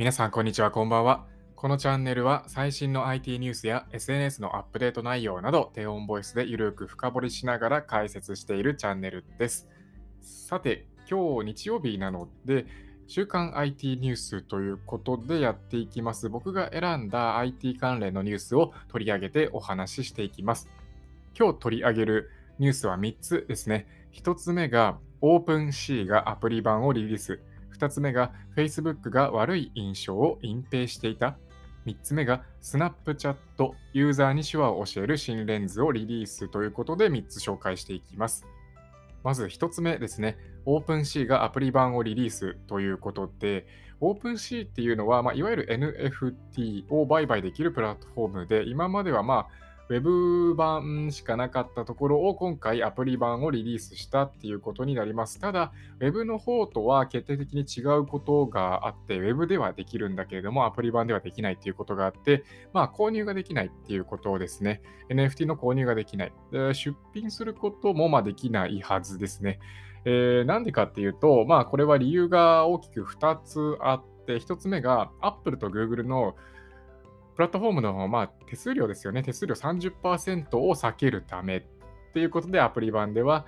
皆さん、こんにちは、こんばんは。このチャンネルは最新の IT ニュースや SNS のアップデート内容など低音ボイスでゆるく深掘りしながら解説しているチャンネルです。さて、今日日曜日なので、週刊 IT ニュースということでやっていきます。僕が選んだ IT 関連のニュースを取り上げてお話ししていきます。今日取り上げるニュースは3つですね。1つ目が OpenC がアプリ版をリリース。2つ目が Facebook が悪い印象を隠蔽していた。3つ目が Snapchat ユーザーに手話を教える新レンズをリリースということで3つ紹介していきます。まず1つ目ですね。OpenC がアプリ版をリリースということで、OpenC っていうのは、まあ、いわゆる NFT を売買できるプラットフォームで、今まではまあ、ウェブ版しかなかったところを今回アプリ版をリリースしたっていうことになります。ただ、ウェブの方とは決定的に違うことがあって、ウェブではできるんだけれども、アプリ版ではできないっていうことがあって、まあ、購入ができないっていうことですね。NFT の購入ができない。出品することもまできないはずですね。えー、なんでかっていうと、まあ、これは理由が大きく2つあって、1つ目が Apple と Google のプラットフォームの、まあ、手数料ですよね。手数料30%を避けるためっていうことで、アプリ版では、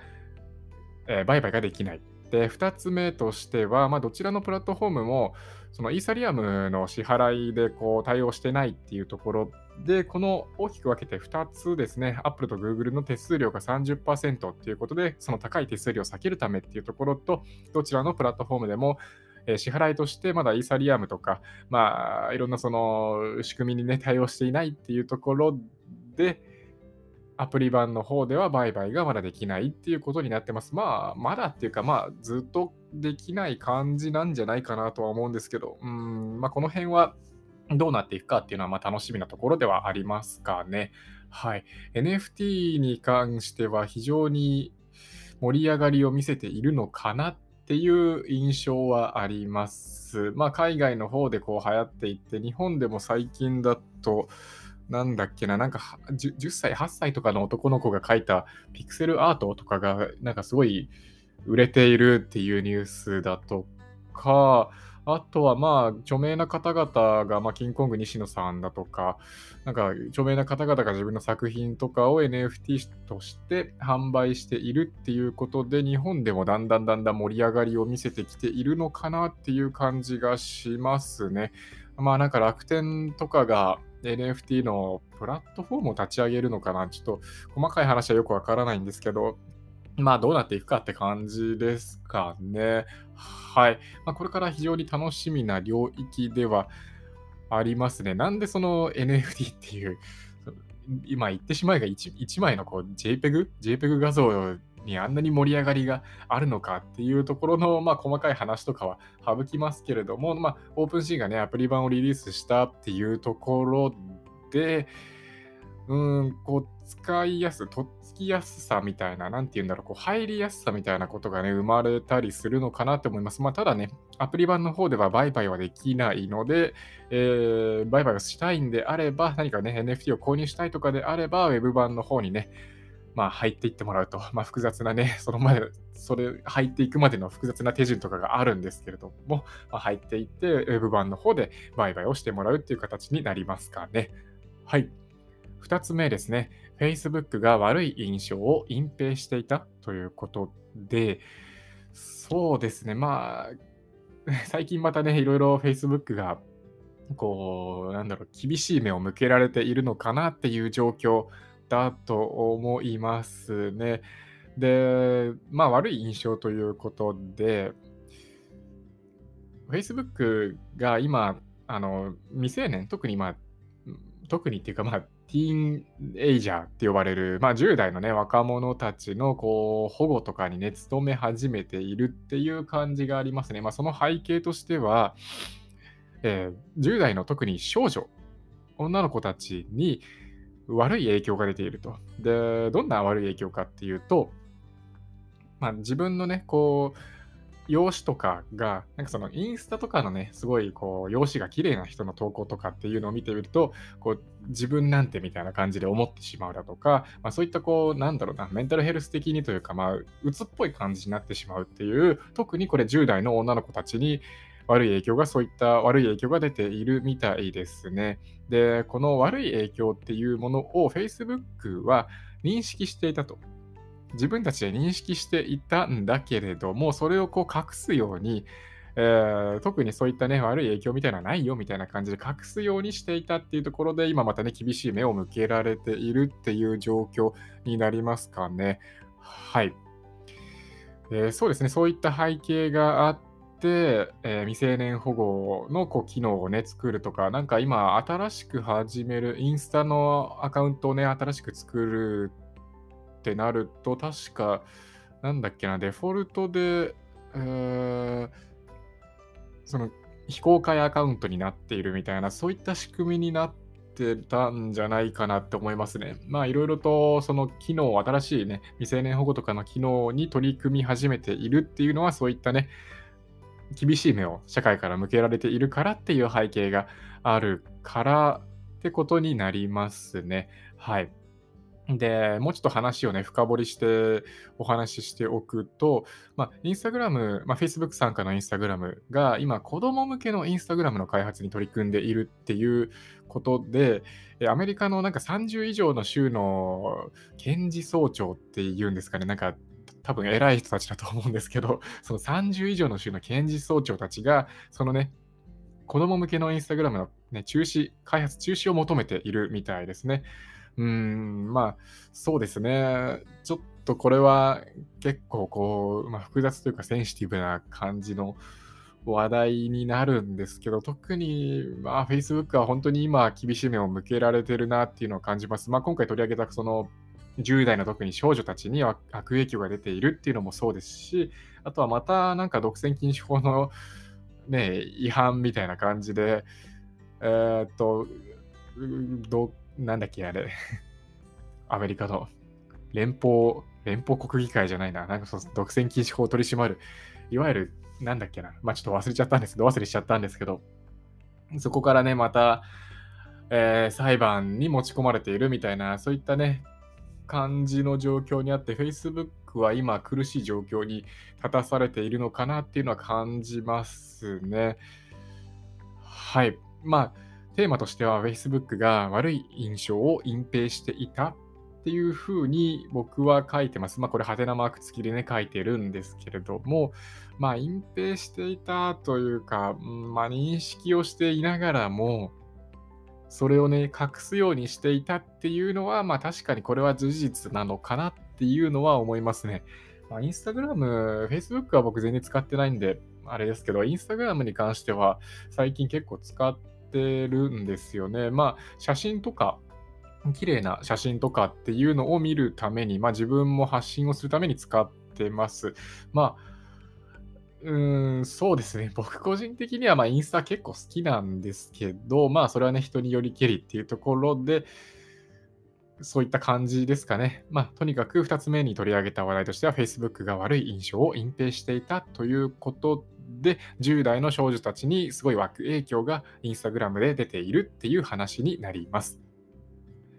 え、売買ができない。で、2つ目としては、まあ、どちらのプラットフォームも、そのイーサリアムの支払いでこう対応してないっていうところで、この大きく分けて2つですね、Apple と Google の手数料が30%っていうことで、その高い手数料を避けるためっていうところと、どちらのプラットフォームでも、え支払いとしてまだイーサリアムとか、まあ、いろんなその仕組みにね、対応していないっていうところで、アプリ版の方では売買がまだできないっていうことになってます。まあ、まだっていうか、まあ、ずっとできない感じなんじゃないかなとは思うんですけど、うん、まあ、この辺はどうなっていくかっていうのは、まあ、楽しみなところではありますかね。はい。NFT に関しては非常に盛り上がりを見せているのかなっていう印象はあります。まあ、海外の方でこう流行っていって、日本でも最近だと、なんだっけな、なんか 10, 10歳、8歳とかの男の子が描いたピクセルアートとかが、なんかすごい売れているっていうニュースだとか、あとはまあ、著名な方々が、まあ、キンコング西野さんだとか、なんか著名な方々が自分の作品とかを NFT として販売しているっていうことで、日本でもだんだんだんだん盛り上がりを見せてきているのかなっていう感じがしますね。まあなんか楽天とかが NFT のプラットフォームを立ち上げるのかなちょっと細かい話はよくわからないんですけど、まあどうなっていくかって感じですかね。はい。まあ、これから非常に楽しみな領域ではありますね。なんでその NFT っていう、今言ってしまえば 1, 1枚のこう JPEG?JPEG 画像にあんなに盛り上がりがあるのかっていうところの、まあ、細かい話とかは省きますけれども、まあ、OpenC がね、アプリ版をリリースしたっていうところで、うん、こう、使いやす、とっつきやすさみたいな、なんて言うんだろう、こう、入りやすさみたいなことがね、生まれたりするのかなって思います。まあ、ただね、アプリ版の方では売買はできないので、えー、売買をしたいんであれば、何かね、NFT を購入したいとかであれば、Web 版の方にね、まあ、入っていってもらうと、まあ、複雑なね、その前、それ、入っていくまでの複雑な手順とかがあるんですけれども、まあ、入っていって、Web 版の方で売買をしてもらうっていう形になりますかね。はい。2つ目ですね、Facebook が悪い印象を隠蔽していたということで、そうですね、まあ、最近またね、いろいろ Facebook が、こう、なんだろう、厳しい目を向けられているのかなっていう状況だと思いますね。で、まあ、悪い印象ということで、Facebook が今、あの未成年、特に、まあ、特にっていうか、まあ、ティーンエイジャーって呼ばれる、まあ、10代のね、若者たちのこう保護とかにね、努め始めているっていう感じがありますね。まあ、その背景としては、えー、10代の特に少女、女の子たちに悪い影響が出ていると。で、どんな悪い影響かっていうと、まあ、自分のね、こう、容姿とかが、なんかそのインスタとかのね、すごいこう、容姿が綺麗な人の投稿とかっていうのを見てみると、こう、自分なんてみたいな感じで思ってしまうだとか、まあ、そういったこう、なんだろうな、メンタルヘルス的にというか、まあ、鬱っぽい感じになってしまうっていう、特にこれ10代の女の子たちに悪い影響が、そういった悪い影響が出ているみたいですね。で、この悪い影響っていうものを Facebook は認識していたと。自分たちで認識していたんだけれども、それをこう隠すように、えー、特にそういったね、悪い影響みたいなのはないよみたいな感じで隠すようにしていたっていうところで、今またね、厳しい目を向けられているっていう状況になりますかね。はい。えー、そうですね、そういった背景があって、えー、未成年保護のこう機能をね、作るとか、なんか今、新しく始める、インスタのアカウントをね、新しく作るってなると、確か、なんだっけな、デフォルトで、えー、その非公開アカウントになっているみたいな、そういった仕組みになってたんじゃないかなって思いますね。まあいろいろとその機能、新しいね、未成年保護とかの機能に取り組み始めているっていうのは、そういったね、厳しい目を社会から向けられているからっていう背景があるからってことになりますね。はい。で、もうちょっと話をね、深掘りしてお話ししておくと、まあ、インスタグラム、まあ、Facebook 参加のインスタグラムが今、子供向けのインスタグラムの開発に取り組んでいるっていうことで、アメリカのなんか30以上の州の検事総長っていうんですかね、なんか多分偉い人たちだと思うんですけど、その30以上の州の検事総長たちが、そのね、子供向けのインスタグラムの、ね、中止、開発中止を求めているみたいですね。うん、まあ、そうですね。ちょっとこれは結構こう、まあ、複雑というかセンシティブな感じの話題になるんですけど、特に、まあ、Facebook は本当に今厳しい目を向けられてるなっていうのを感じます。まあ、今回取り上げたその10代の特に少女たちには悪影響が出ているっていうのもそうですし、あとはまたなんか独占禁止法のね、違反みたいな感じで、えー、っと、どなんだっけ、あれ。アメリカの連邦、連邦国議会じゃないな。なんかその独占禁止法を取り締まる。いわゆる、なんだっけな。まあちょっと忘れちゃったんですけど、忘れしちゃったんですけど、そこからね、また、えー、裁判に持ち込まれているみたいな、そういったね、感じの状況にあって、Facebook は今苦しい状況に立たされているのかなっていうのは感じますね。はい。まあ、テーマとしては Facebook が悪い印象を隠蔽していたっていうふうに僕は書いてます。まあこれハテナマーク付きでね書いてるんですけれども、まあ隠蔽していたというか、まあ認識をしていながらも、それをね隠すようにしていたっていうのは、まあ確かにこれは事実なのかなっていうのは思いますね。まあ、インスタグラム、Facebook は僕全然使ってないんで、あれですけど、インスタグラムに関しては最近結構使ってってるんですよね。まあ、写真とか、綺麗な写真とかっていうのを見るために、まあ、自分も発信をするために使ってます。まあ、うーん、そうですね。僕個人的には、ま、インスタ結構好きなんですけど、まあ、それはね、人によりけりっていうところで、そういった感じですかね。まあ、とにかく2つ目に取り上げた話題としては、Facebook が悪い印象を隠蔽していたということで、10代の少女たちにすごい悪影響が Instagram で出ているっていう話になります。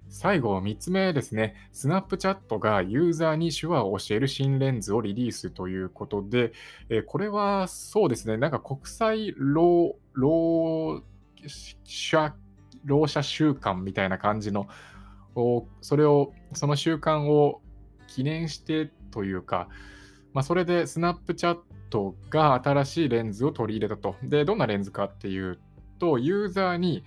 最後、3つ目ですね。スナップチャットがユーザーに手話を教える新レンズをリリースということで、えこれはそうですね、なんか国際老老者老者習慣みたいな感じの、それを、その習慣を記念してというか、まあ、それでスナップチャットが新しいレンズを取り入れたと。で、どんなレンズかっていうと、ユーザーに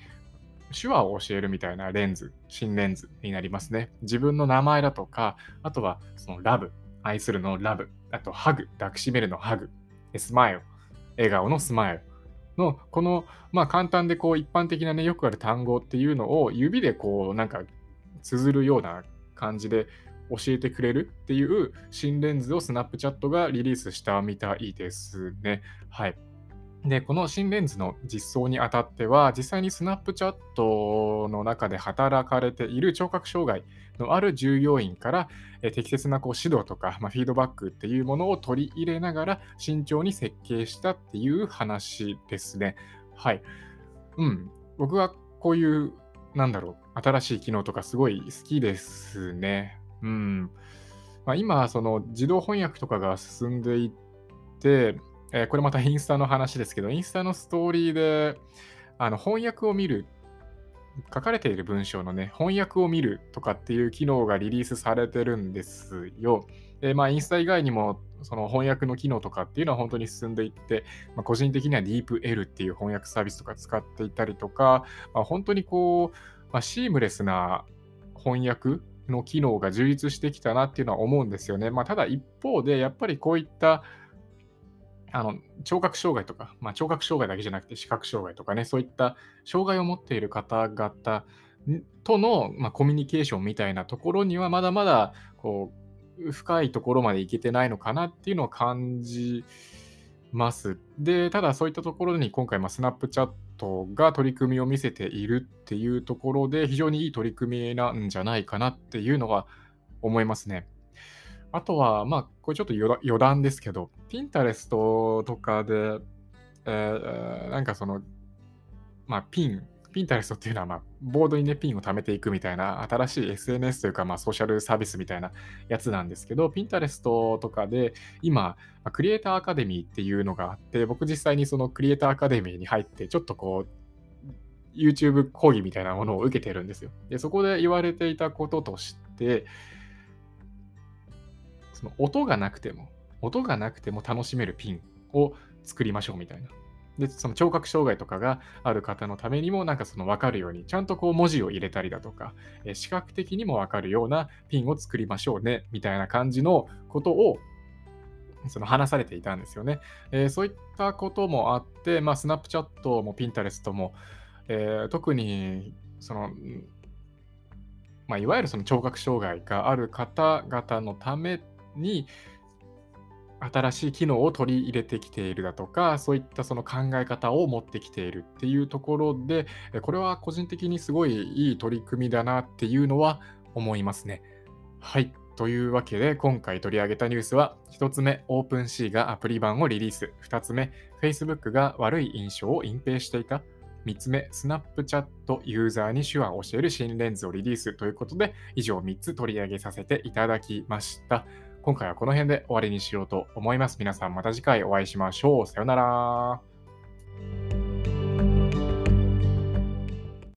手話を教えるみたいなレンズ、新レンズになりますね。自分の名前だとか、あとはそのラブ、愛するのラブ、あとハグ、抱きしめるのハグ、スマイル、笑顔のスマイルの、この、まあ簡単でこう一般的なね、よくある単語っていうのを指でこうなんか綴るような感じで教えてくれるっていう新レンズをスナップチャットがリリースしたみたいですね。はい。で、この新レンズの実装にあたっては、実際にスナップチャットの中で働かれている聴覚障害のある従業員から、え適切なこう指導とか、まあ、フィードバックっていうものを取り入れながら慎重に設計したっていう話ですね。はい。うん。僕はこういう、なんだろう、新しい機能とかすごい好きですね。うん。まあ、今、その自動翻訳とかが進んでいって、えーこれまたインスタの話ですけど、インスタのストーリーで、あの翻訳を見る、書かれている文章のね、翻訳を見るとかっていう機能がリリースされてるんですよ。で、まあ、インスタ以外にも、その翻訳の機能とかっていうのは本当に進んでいって、まあ、個人的には DeepL っていう翻訳サービスとか使っていたりとか、まあ、本当にこう、まあ、シームレスな翻訳の機能が充実してきたなっていうのは思うんですよね。まあ、ただ一方で、やっぱりこういったあの聴覚障害とか、まあ、聴覚障害だけじゃなくて視覚障害とかね、そういった障害を持っている方々との、まあ、コミュニケーションみたいなところには、まだまだこう深いところまでいけてないのかなっていうのを感じます。で、ただそういったところに今回、まあ、スナップチャットが取り組みを見せているっていうところで、非常にいい取り組みなんじゃないかなっていうのは思いますね。あとは、まあ、これちょっと余談ですけど、Pinterest とかで、えーなんかその、まあ、ピン、Pinterest っていうのは、まあ、ボードにね、ピンを貯めていくみたいな、新しい SNS というか、まあ、ソーシャルサービスみたいなやつなんですけど、Pinterest とかで、今、クリエイターアカデミーっていうのがあって、僕実際にそのクリエイターアカデミーに入って、ちょっとこう、YouTube 講義みたいなものを受けてるんですよ。で、そこで言われていたこととして、その音がなくても、音がなくても楽しめるピンを作りましょうみたいな。で、その聴覚障害とかがある方のためにも、なんかその分かるように、ちゃんとこう文字を入れたりだとか、え視覚的にも分かるようなピンを作りましょうね、みたいな感じのことを、その話されていたんですよね。えーそういったこともあって、まあ、スナップチャットも Pinterest も、えー特に、その、まあ、いわゆるその聴覚障害がある方々のために、新しい機能を取り入れてきているだとか、そういったその考え方を持ってきているっていうところで、これは個人的にすごいいい取り組みだなっていうのは思いますね。はい。というわけで、今回取り上げたニュースは、1つ目、OpenC がアプリ版をリリース。2つ目、Facebook が悪い印象を隠蔽していた。3つ目、Snapchat ユーザーに手話を教える新レンズをリリースということで、以上3つ取り上げさせていただきました。今回はこの辺で終わりにしようと思います。皆さんまた次回お会いしましょう。さようなら。